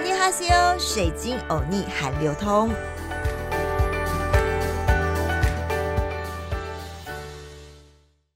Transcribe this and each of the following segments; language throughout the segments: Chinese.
尼哈西欧，水晶欧尼韩流通。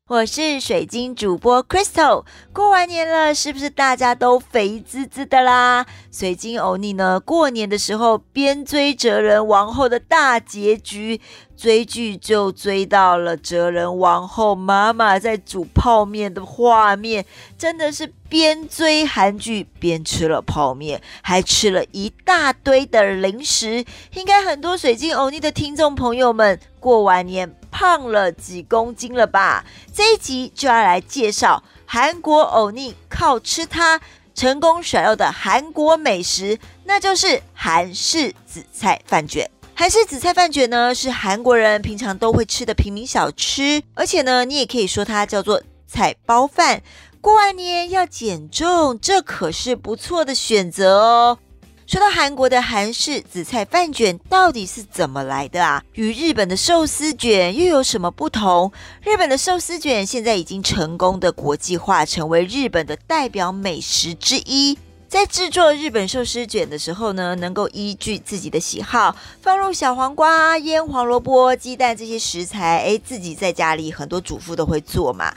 我是水晶主播 Crystal。过完年了，是不是大家都肥滋滋的啦？水晶欧尼呢？过年的时候边追哲人王后的大结局，追剧就追到了哲人王后妈妈在煮泡面的画面，真的是边追韩剧边吃了泡面，还吃了一大堆的零食。应该很多水晶欧尼的听众朋友们过完年。胖了几公斤了吧？这一集就要来介绍韩国欧尼靠吃它成功甩肉的韩国美食，那就是韩式紫菜饭卷。韩式紫菜饭卷呢，是韩国人平常都会吃的平民小吃，而且呢，你也可以说它叫做菜包饭。过完年要减重，这可是不错的选择哦。说到韩国的韩式紫菜饭卷到底是怎么来的啊？与日本的寿司卷又有什么不同？日本的寿司卷现在已经成功的国际化，成为日本的代表美食之一。在制作日本寿司卷的时候呢，能够依据自己的喜好，放入小黄瓜、腌黄萝卜、鸡蛋这些食材。诶，自己在家里很多主妇都会做嘛。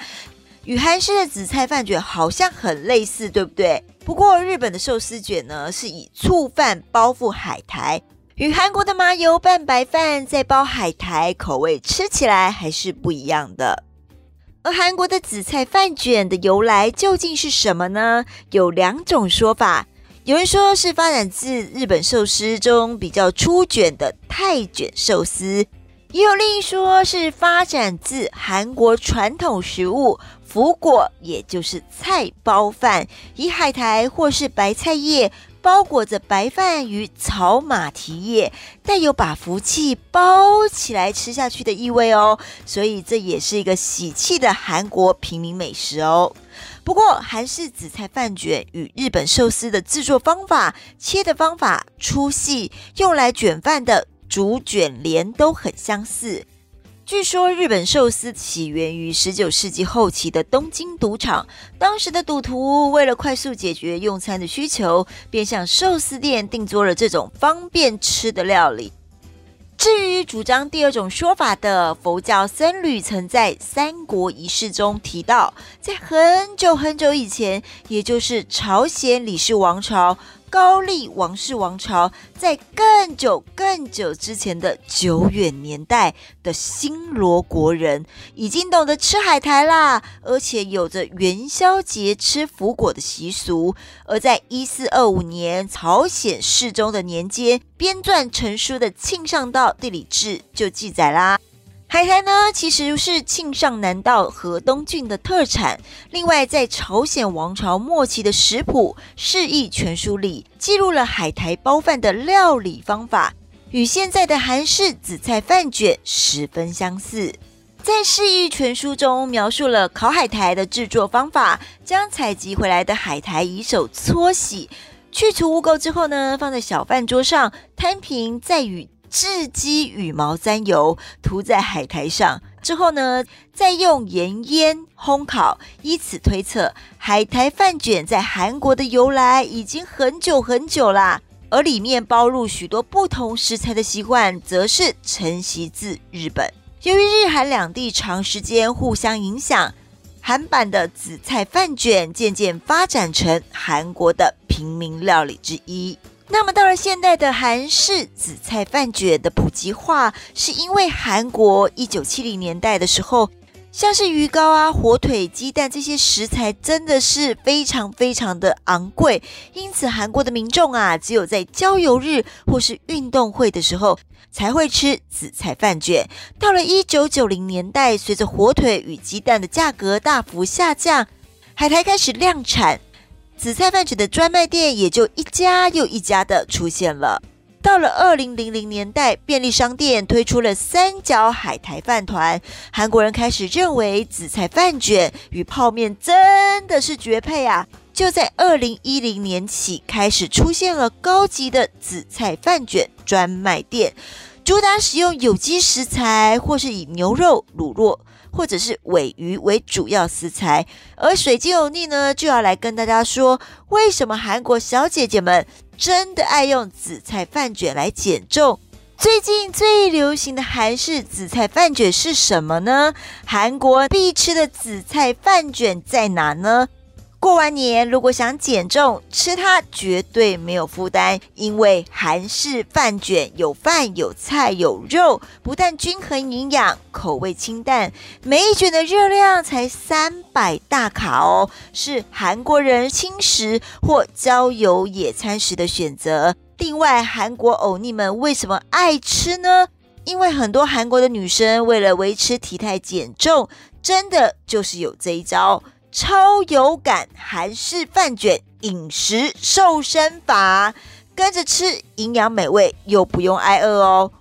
与韩式的紫菜饭卷好像很类似，对不对？不过日本的寿司卷呢，是以醋饭包覆海苔，与韩国的麻油拌白饭再包海苔，口味吃起来还是不一样的。而韩国的紫菜饭卷的由来究竟是什么呢？有两种说法，有人说是发展自日本寿司中比较粗卷的泰卷寿司，也有另一说是发展自韩国传统食物。福果也就是菜包饭，以海苔或是白菜叶包裹着白饭与草马蹄叶，带有把福气包起来吃下去的意味哦。所以这也是一个喜气的韩国平民美食哦。不过韩式紫菜饭卷与日本寿司的制作方法、切的方法、粗细、用来卷饭的竹卷帘都很相似。据说日本寿司起源于十九世纪后期的东京赌场，当时的赌徒为了快速解决用餐的需求，便向寿司店订做了这种方便吃的料理。至于主张第二种说法的佛教僧侣，曾在三国仪式中提到，在很久很久以前，也就是朝鲜李氏王朝。高丽王室王朝在更久更久之前的久远年代的新罗国人已经懂得吃海苔啦，而且有着元宵节吃福果的习俗。而在一四二五年朝鲜世宗的年间编撰成书的《庆尚道地理志》就记载啦。海苔呢，其实是庆尚南道河东郡的特产。另外，在朝鲜王朝末期的食谱《释义全书》里，记录了海苔包饭的料理方法，与现在的韩式紫菜饭卷十分相似。在《释义全书》中，描述了烤海苔的制作方法：将采集回来的海苔以手搓洗，去除污垢之后呢，放在小饭桌上摊平，再与雉鸡羽毛沾油涂在海苔上之后呢，再用盐腌烘烤，以此推测海苔饭卷在韩国的由来已经很久很久啦。而里面包入许多不同食材的习惯，则是承袭自日本。由于日韩两地长时间互相影响，韩版的紫菜饭卷渐渐发展成韩国的平民料理之一。那么到了现代的韩式紫菜饭卷的普及化，是因为韩国一九七零年代的时候，像是鱼糕啊、火腿、鸡蛋这些食材真的是非常非常的昂贵，因此韩国的民众啊，只有在郊游日或是运动会的时候才会吃紫菜饭卷。到了一九九零年代，随着火腿与鸡蛋的价格大幅下降，海苔开始量产。紫菜饭卷的专卖店也就一家又一家的出现了。到了二零零零年代，便利商店推出了三角海苔饭团，韩国人开始认为紫菜饭卷与泡面真的是绝配啊！就在二零一零年起，开始出现了高级的紫菜饭卷专卖店，主打使用有机食材，或是以牛肉、卤肉。或者是尾鱼为主要食材。而水晶欧尼呢，就要来跟大家说，为什么韩国小姐姐们真的爱用紫菜饭卷来减重？最近最流行的韩式紫菜饭卷是什么呢？韩国必吃的紫菜饭卷在哪呢？过完年，如果想减重，吃它绝对没有负担，因为韩式饭卷有饭有菜有肉，不但均衡营养，口味清淡，每一卷的热量才三百大卡哦，是韩国人轻食或郊游野餐时的选择。另外，韩国欧尼们为什么爱吃呢？因为很多韩国的女生为了维持体态减重，真的就是有这一招。超有感韩式饭卷饮食瘦身法，跟着吃营养美味又不用挨饿哦。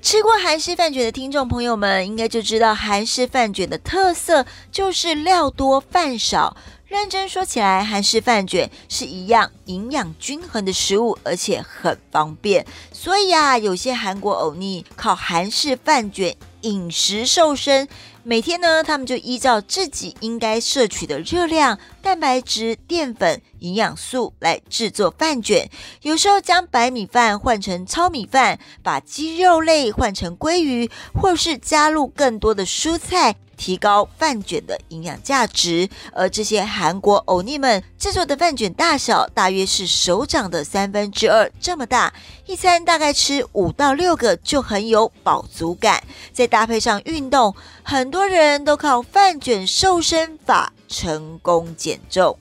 吃过韩式饭卷的听众朋友们，应该就知道韩式饭卷的特色就是料多饭少。认真说起来，韩式饭卷是一样营养均衡的食物，而且很方便。所以啊，有些韩国欧尼靠韩式饭卷饮食瘦身。每天呢，他们就依照自己应该摄取的热量、蛋白质、淀粉、营养素来制作饭卷。有时候将白米饭换成糙米饭，把鸡肉类换成鲑鱼，或是加入更多的蔬菜。提高饭卷的营养价值，而这些韩国欧尼们制作的饭卷大小大约是手掌的三分之二这么大，一餐大概吃五到六个就很有饱足感。再搭配上运动，很多人都靠饭卷瘦身法成功减重。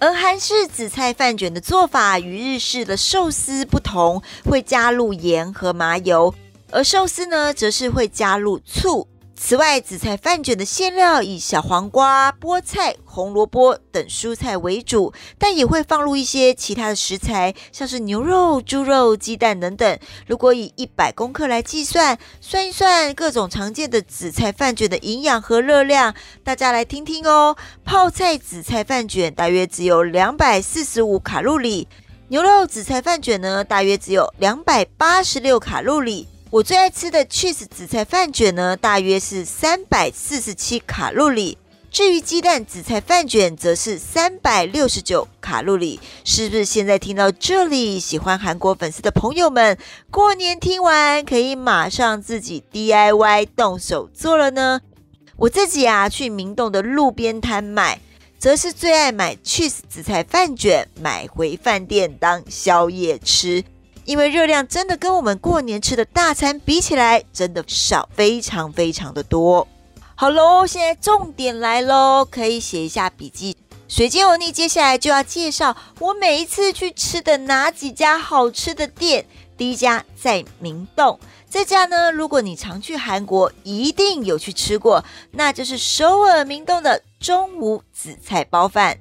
而韩式紫菜饭卷的做法与日式的寿司不同，会加入盐和麻油，而寿司呢，则是会加入醋。此外，紫菜饭卷的馅料以小黄瓜、菠菜、红萝卜等蔬菜为主，但也会放入一些其他的食材，像是牛肉、猪肉、鸡蛋等等。如果以一百公克来计算，算一算各种常见的紫菜饭卷的营养和热量，大家来听听哦。泡菜紫菜饭卷大约只有两百四十五卡路里，牛肉紫菜饭卷呢，大约只有两百八十六卡路里。我最爱吃的 cheese 紫菜饭卷呢，大约是三百四十七卡路里。至于鸡蛋紫菜饭卷，则是三百六十九卡路里。是不是现在听到这里，喜欢韩国粉丝的朋友们，过年听完可以马上自己 DIY 动手做了呢？我自己啊，去明洞的路边摊买，则是最爱买 cheese 紫菜饭卷，买回饭店当宵夜吃。因为热量真的跟我们过年吃的大餐比起来，真的少非常非常的多。好喽，现在重点来喽，可以写一下笔记。水晶欧尼接下来就要介绍我每一次去吃的哪几家好吃的店。第一家在明洞，这家呢，如果你常去韩国，一定有去吃过，那就是首尔明洞的中午紫菜包饭。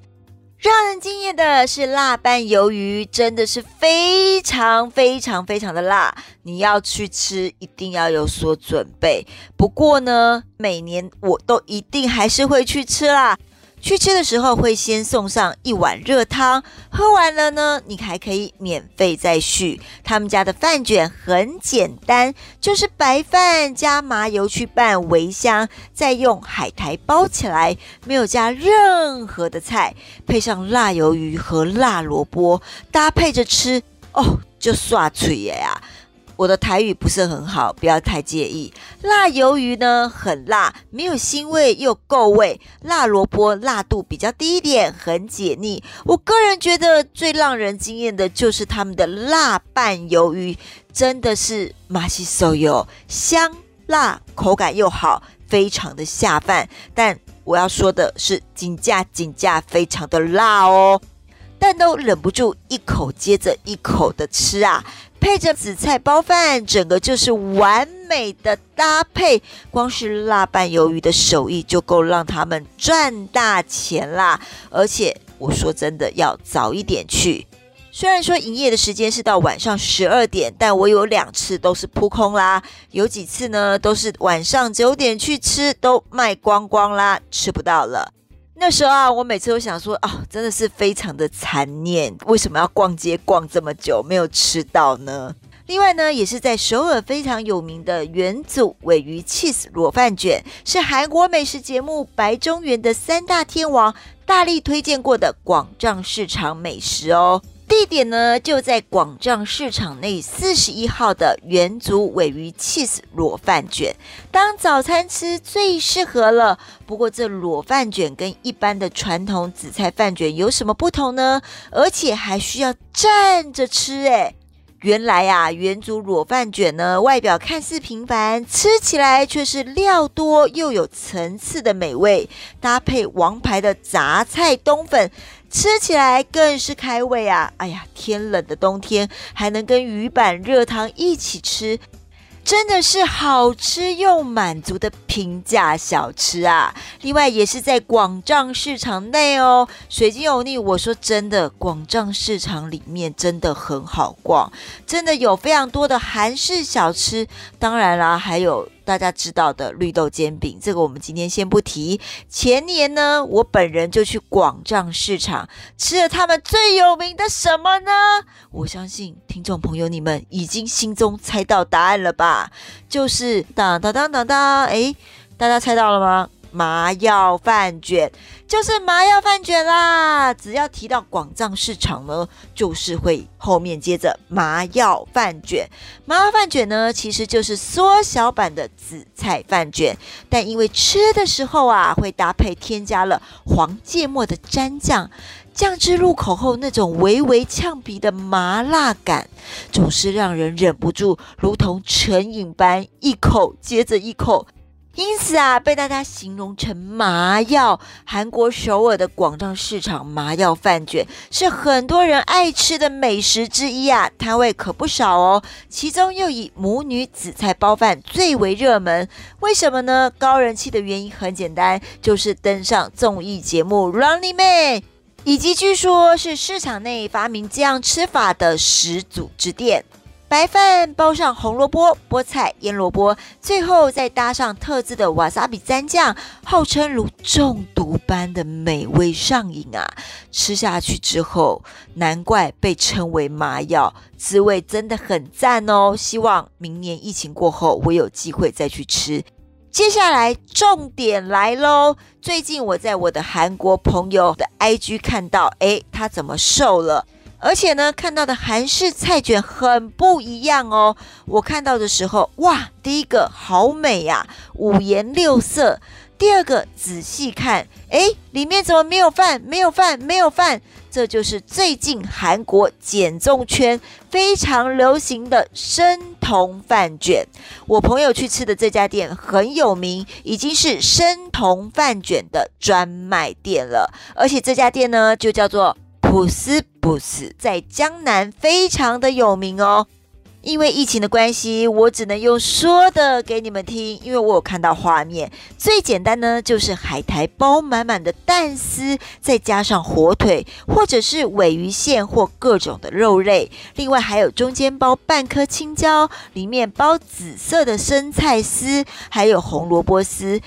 让人惊艳的是辣拌鱿鱼，真的是非常非常非常的辣。你要去吃，一定要有所准备。不过呢，每年我都一定还是会去吃啦。去吃的时候会先送上一碗热汤，喝完了呢，你还可以免费再续。他们家的饭卷很简单，就是白饭加麻油去拌微香，再用海苔包起来，没有加任何的菜，配上辣鱿鱼和辣萝卜搭配着吃，哦，就刷脆呀！我的台语不是很好，不要太介意。辣鱿鱼呢很辣，没有腥味又够味。辣萝卜辣度比较低一点，很解腻。我个人觉得最让人惊艳的就是他们的辣拌鱿鱼，真的是马西手油，香辣，口感又好，非常的下饭。但我要说的是，紧价紧价非常的辣哦，但都忍不住一口接着一口的吃啊。配着紫菜包饭，整个就是完美的搭配。光是辣拌鱿鱼的手艺就够让他们赚大钱啦！而且我说真的，要早一点去。虽然说营业的时间是到晚上十二点，但我有两次都是扑空啦。有几次呢，都是晚上九点去吃，都卖光光啦，吃不到了。那时候啊，我每次都想说哦，真的是非常的残念，为什么要逛街逛这么久没有吃到呢？另外呢，也是在首尔非常有名的元祖尾鱼 cheese 裸饭卷，是韩国美食节目《白中原》的三大天王大力推荐过的广藏市场美食哦。地点呢就在广藏市场内四十一号的元祖尾鱼 cheese 裸饭卷，当早餐吃最适合了。不过这裸饭卷跟一般的传统紫菜饭卷有什么不同呢？而且还需要站着吃诶。原来啊，元祖裸饭卷呢，外表看似平凡，吃起来却是料多又有层次的美味，搭配王牌的杂菜冬粉，吃起来更是开胃啊！哎呀，天冷的冬天还能跟鱼板热汤一起吃。真的是好吃又满足的平价小吃啊！另外也是在广藏市场内哦，水晶油腻。我说真的，广藏市场里面真的很好逛，真的有非常多的韩式小吃。当然啦，还有。大家知道的绿豆煎饼，这个我们今天先不提。前年呢，我本人就去广藏市场吃了他们最有名的什么呢？我相信听众朋友你们已经心中猜到答案了吧？就是当当当当当，诶，大家猜到了吗？麻药饭卷就是麻药饭卷啦！只要提到广藏市场呢，就是会后面接着麻药饭卷。麻药饭卷呢，其实就是缩小版的紫菜饭卷，但因为吃的时候啊，会搭配添加了黄芥末的蘸酱，酱汁入口后那种微微呛鼻的麻辣感，总是让人忍不住如同成瘾般一口接着一口。因此啊，被大家形容成麻药。韩国首尔的广藏市场麻药饭卷是很多人爱吃的美食之一啊，摊位可不少哦。其中又以母女紫菜包饭最为热门。为什么呢？高人气的原因很简单，就是登上综艺节目《Running Man》，以及据说是市场内发明这样吃法的始祖之店。白饭包上红萝卜、菠菜、腌萝卜，最后再搭上特制的瓦萨比蘸酱，号称如中毒般的美味上瘾啊！吃下去之后，难怪被称为麻药，滋味真的很赞哦！希望明年疫情过后，我有机会再去吃。接下来重点来喽！最近我在我的韩国朋友的 IG 看到，诶，他怎么瘦了？而且呢，看到的韩式菜卷很不一样哦。我看到的时候，哇，第一个好美呀，五颜六色。第二个仔细看，哎，里面怎么没有饭？没有饭，没有饭。这就是最近韩国减重圈非常流行的生酮饭卷。我朋友去吃的这家店很有名，已经是生酮饭卷的专卖店了。而且这家店呢，就叫做。普斯布斯在江南非常的有名哦。因为疫情的关系，我只能用说的给你们听。因为我有看到画面，最简单呢就是海苔包满满的蛋丝，再加上火腿或者是尾鱼馅或各种的肉类，另外还有中间包半颗青椒，里面包紫色的生菜丝，还有红萝卜丝。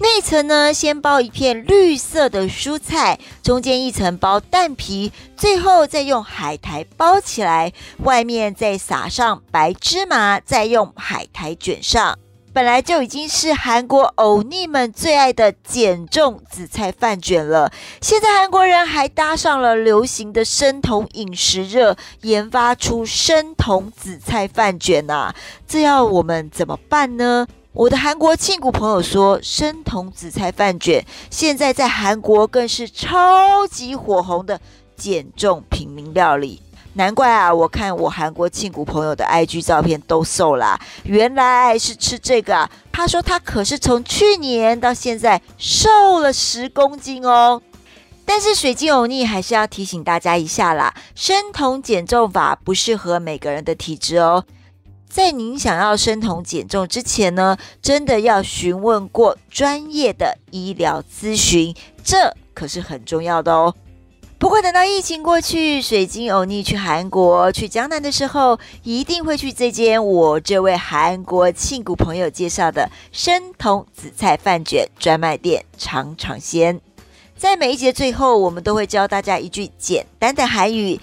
内层呢，先包一片绿色的蔬菜，中间一层包蛋皮，最后再用海苔包起来，外面再撒上白芝麻，再用海苔卷上。本来就已经是韩国欧尼们最爱的减重紫菜饭卷了，现在韩国人还搭上了流行的生酮饮食热，研发出生酮紫菜饭卷呐，这要我们怎么办呢？我的韩国庆谷朋友说，生酮紫菜饭卷现在在韩国更是超级火红的减重平民料理。难怪啊，我看我韩国庆谷朋友的 IG 照片都瘦啦，原来是吃这个啊。他说他可是从去年到现在瘦了十公斤哦。但是水晶欧尼还是要提醒大家一下啦，生酮减重法不适合每个人的体质哦。在您想要生酮减重之前呢，真的要询问过专业的医疗咨询，这可是很重要的哦。不过等到疫情过去，水晶欧尼去韩国、去江南的时候，一定会去这间我这位韩国庆谷朋友介绍的生酮紫菜饭卷专卖店尝尝鲜。在每一节最后，我们都会教大家一句简单的韩语。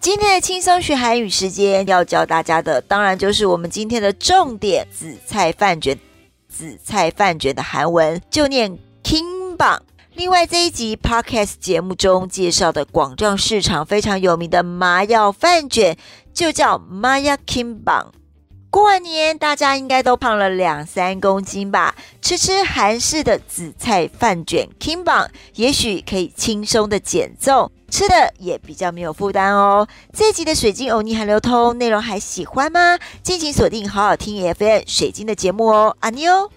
今天的轻松学韩语时间要教大家的，当然就是我们今天的重点——紫菜饭卷。紫菜饭卷的韩文就念 Kimbang。另外这一集 Podcast 节目中介绍的广藏市场非常有名的麻药饭卷，就叫 Maya Kimbang。过完年，大家应该都胖了两三公斤吧？吃吃韩式的紫菜饭卷 Kimbang，也许可以轻松的减重。吃的也比较没有负担哦。这集的水晶欧尼还流通内容还喜欢吗？敬请锁定好好听 FM 水晶的节目哦，阿妞。